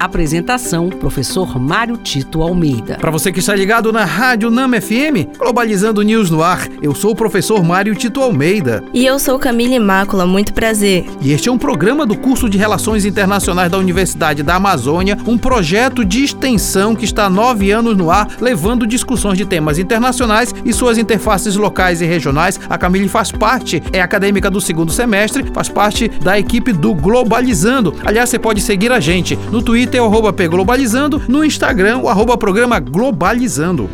Apresentação: Professor Mário Tito Almeida. Para você que está ligado na Rádio Nama FM, Globalizando News no ar, eu sou o professor Mário Tito Almeida. E eu sou Camila Imácula, muito prazer. E este é um programa do curso de Relações Internacionais da Universidade da Amazônia, um projeto de extensão que está há nove anos no ar, levando discussões de temas internacionais e suas interfaces locais e regionais. A Camille faz parte, é acadêmica do segundo semestre, faz parte da equipe do Globalizando. Aliás, você pode seguir a gente no Twitter Twitter, o arroba Globalizando, no Instagram, o arroba programa Globalizando.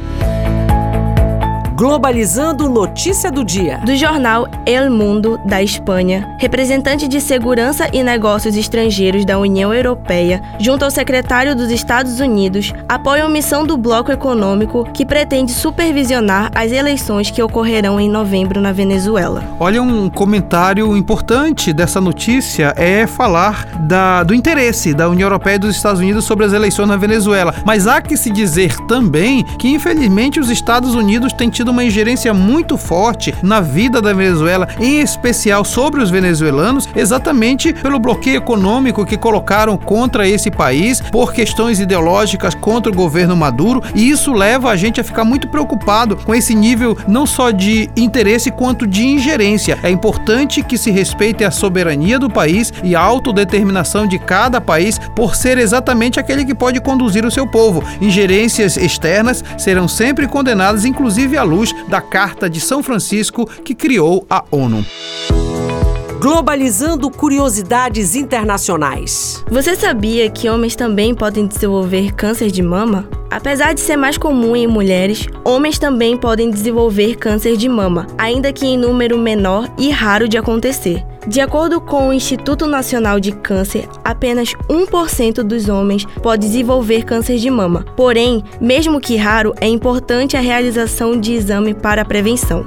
Globalizando Notícia do Dia. Do jornal El Mundo, da Espanha, representante de Segurança e Negócios Estrangeiros da União Europeia, junto ao secretário dos Estados Unidos, apoiam missão do Bloco Econômico que pretende supervisionar as eleições que ocorrerão em novembro na Venezuela. Olha, um comentário importante dessa notícia é falar da, do interesse da União Europeia e dos Estados Unidos sobre as eleições na Venezuela. Mas há que se dizer também que, infelizmente, os Estados Unidos têm tido tido uma ingerência muito forte na vida da Venezuela, em especial sobre os venezuelanos, exatamente pelo bloqueio econômico que colocaram contra esse país por questões ideológicas contra o governo Maduro, e isso leva a gente a ficar muito preocupado com esse nível não só de interesse quanto de ingerência. É importante que se respeite a soberania do país e a autodeterminação de cada país por ser exatamente aquele que pode conduzir o seu povo. Ingerências externas serão sempre condenadas, inclusive à luz luz da Carta de São Francisco que criou a ONU. Globalizando curiosidades internacionais. Você sabia que homens também podem desenvolver câncer de mama? Apesar de ser mais comum em mulheres, homens também podem desenvolver câncer de mama, ainda que em número menor e raro de acontecer. De acordo com o Instituto Nacional de Câncer, apenas 1% dos homens pode desenvolver câncer de mama. Porém, mesmo que raro, é importante a realização de exame para a prevenção.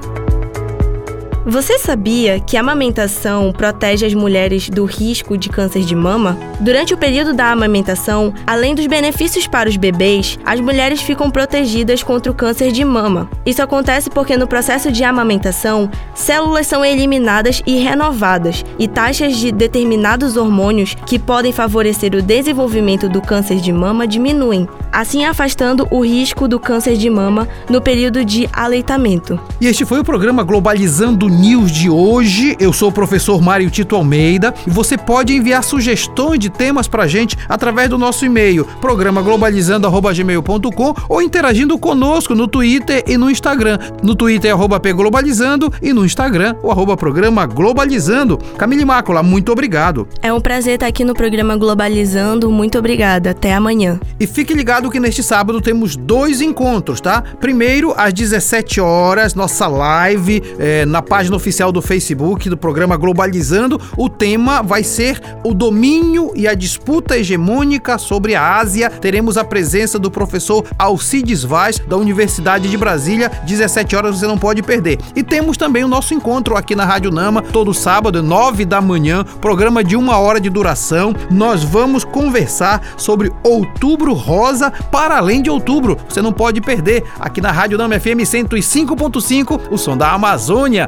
Você sabia que a amamentação protege as mulheres do risco de câncer de mama? Durante o período da amamentação, além dos benefícios para os bebês, as mulheres ficam protegidas contra o câncer de mama. Isso acontece porque no processo de amamentação, células são eliminadas e renovadas, e taxas de determinados hormônios que podem favorecer o desenvolvimento do câncer de mama diminuem, assim afastando o risco do câncer de mama no período de aleitamento. E este foi o programa Globalizando News de hoje. Eu sou o professor Mário Tito Almeida e você pode enviar sugestões de temas pra gente através do nosso e-mail, programa globalizando@gmail.com ou interagindo conosco no Twitter e no Instagram. No Twitter arroba pglobalizando e no Instagram o arroba programa globalizando. Camille Mácula, muito obrigado. É um prazer estar aqui no programa Globalizando. Muito obrigada. Até amanhã. E fique ligado que neste sábado temos dois encontros, tá? Primeiro às 17 horas, nossa live é, na página página oficial do Facebook do programa Globalizando, o tema vai ser o domínio e a disputa hegemônica sobre a Ásia. Teremos a presença do professor Alcides Vaz, da Universidade de Brasília, 17 horas você não pode perder. E temos também o nosso encontro aqui na Rádio Nama, todo sábado, 9 da manhã, programa de uma hora de duração. Nós vamos conversar sobre Outubro Rosa para além de outubro. Você não pode perder aqui na Rádio Nama FM 105.5, o som da Amazônia.